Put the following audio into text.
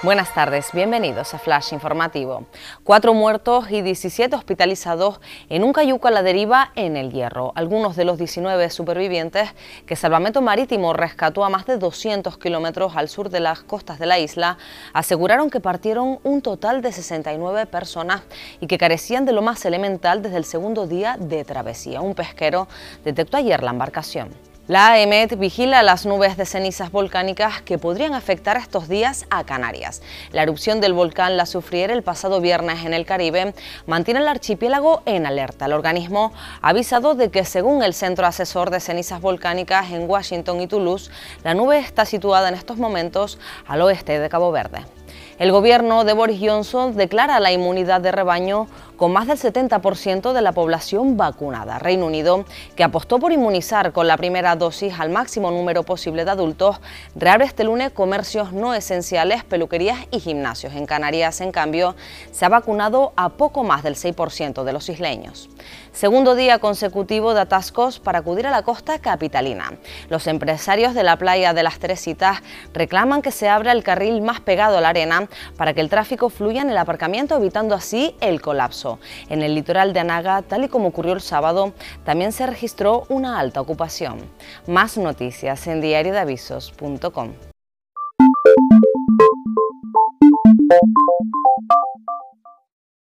Buenas tardes, bienvenidos a Flash Informativo. Cuatro muertos y 17 hospitalizados en un cayuco a la deriva en El Hierro. Algunos de los 19 supervivientes que Salvamento Marítimo rescató a más de 200 kilómetros al sur de las costas de la isla aseguraron que partieron un total de 69 personas y que carecían de lo más elemental desde el segundo día de travesía. Un pesquero detectó ayer la embarcación. La AEMET vigila las nubes de cenizas volcánicas que podrían afectar estos días a Canarias. La erupción del volcán La Sufriera el pasado viernes en el Caribe mantiene el archipiélago en alerta. El organismo ha avisado de que según el Centro Asesor de Cenizas Volcánicas en Washington y Toulouse, la nube está situada en estos momentos al oeste de Cabo Verde. El gobierno de Boris Johnson declara la inmunidad de rebaño con más del 70% de la población vacunada. Reino Unido, que apostó por inmunizar con la primera dosis al máximo número posible de adultos, reabre este lunes comercios no esenciales, peluquerías y gimnasios. En Canarias, en cambio, se ha vacunado a poco más del 6% de los isleños. Segundo día consecutivo de atascos para acudir a la costa capitalina. Los empresarios de la playa de las Teresitas reclaman que se abra el carril más pegado a la arena para que el tráfico fluya en el aparcamiento, evitando así el colapso. En el litoral de Anaga, tal y como ocurrió el sábado, también se registró una alta ocupación. Más noticias en diariodeavisos.com.